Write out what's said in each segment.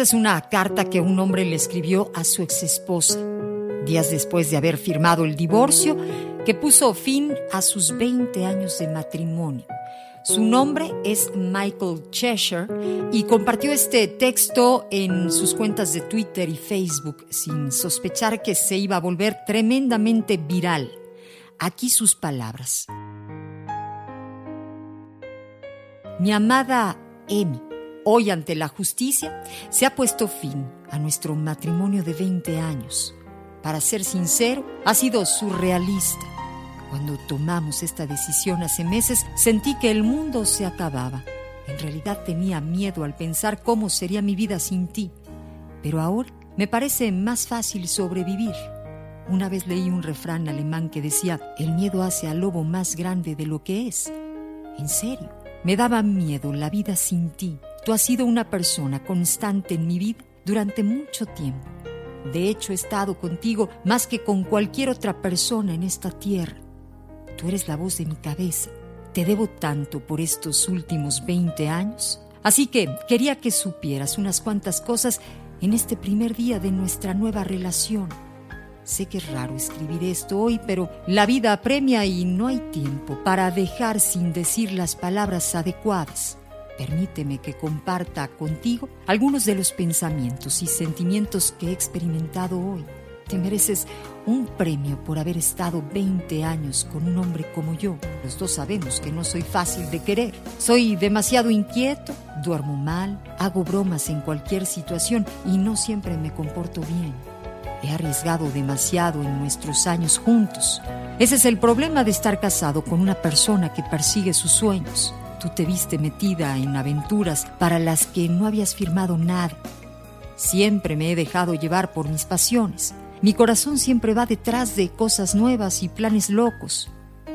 Esta es una carta que un hombre le escribió a su exesposa, días después de haber firmado el divorcio que puso fin a sus 20 años de matrimonio. Su nombre es Michael Cheshire y compartió este texto en sus cuentas de Twitter y Facebook sin sospechar que se iba a volver tremendamente viral. Aquí sus palabras. Mi amada Emi, hoy ante la justicia se ha puesto fin a nuestro matrimonio de 20 años. Para ser sincero, ha sido surrealista cuando tomamos esta decisión hace meses, sentí que el mundo se acababa. En realidad tenía miedo al pensar cómo sería mi vida sin ti. Pero ahora me parece más fácil sobrevivir. Una vez leí un refrán alemán que decía, el miedo hace al lobo más grande de lo que es. En serio, me daba miedo la vida sin ti. Tú has sido una persona constante en mi vida durante mucho tiempo. De hecho, he estado contigo más que con cualquier otra persona en esta tierra. Tú eres la voz de mi cabeza. Te debo tanto por estos últimos 20 años. Así que quería que supieras unas cuantas cosas en este primer día de nuestra nueva relación. Sé que es raro escribir esto hoy, pero la vida apremia y no hay tiempo para dejar sin decir las palabras adecuadas. Permíteme que comparta contigo algunos de los pensamientos y sentimientos que he experimentado hoy. Te mereces un premio por haber estado 20 años con un hombre como yo. Los dos sabemos que no soy fácil de querer. Soy demasiado inquieto, duermo mal, hago bromas en cualquier situación y no siempre me comporto bien. He arriesgado demasiado en nuestros años juntos. Ese es el problema de estar casado con una persona que persigue sus sueños. Tú te viste metida en aventuras para las que no habías firmado nada. Siempre me he dejado llevar por mis pasiones. Mi corazón siempre va detrás de cosas nuevas y planes locos.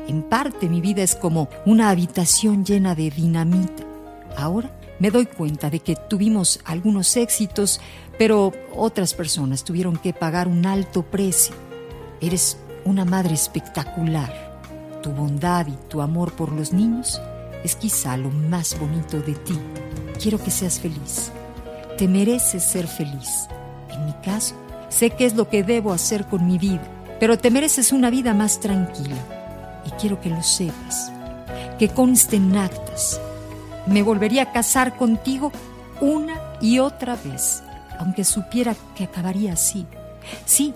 En parte mi vida es como una habitación llena de dinamita. Ahora me doy cuenta de que tuvimos algunos éxitos, pero otras personas tuvieron que pagar un alto precio. Eres una madre espectacular. Tu bondad y tu amor por los niños es quizá lo más bonito de ti. Quiero que seas feliz. Te mereces ser feliz. En mi caso, Sé qué es lo que debo hacer con mi vida, pero te mereces una vida más tranquila. Y quiero que lo sepas, que conste en actas. Me volvería a casar contigo una y otra vez, aunque supiera que acabaría así. Sí,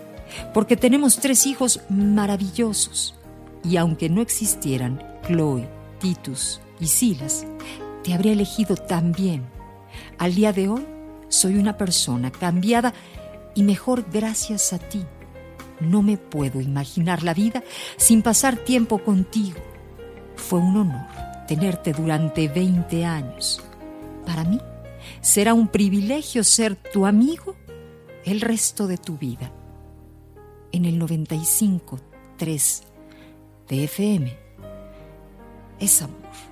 porque tenemos tres hijos maravillosos. Y aunque no existieran Chloe, Titus y Silas, te habría elegido también. Al día de hoy, soy una persona cambiada y mejor gracias a ti. No me puedo imaginar la vida sin pasar tiempo contigo. Fue un honor tenerte durante 20 años. Para mí será un privilegio ser tu amigo el resto de tu vida. En el 95.3 de FM esse amor.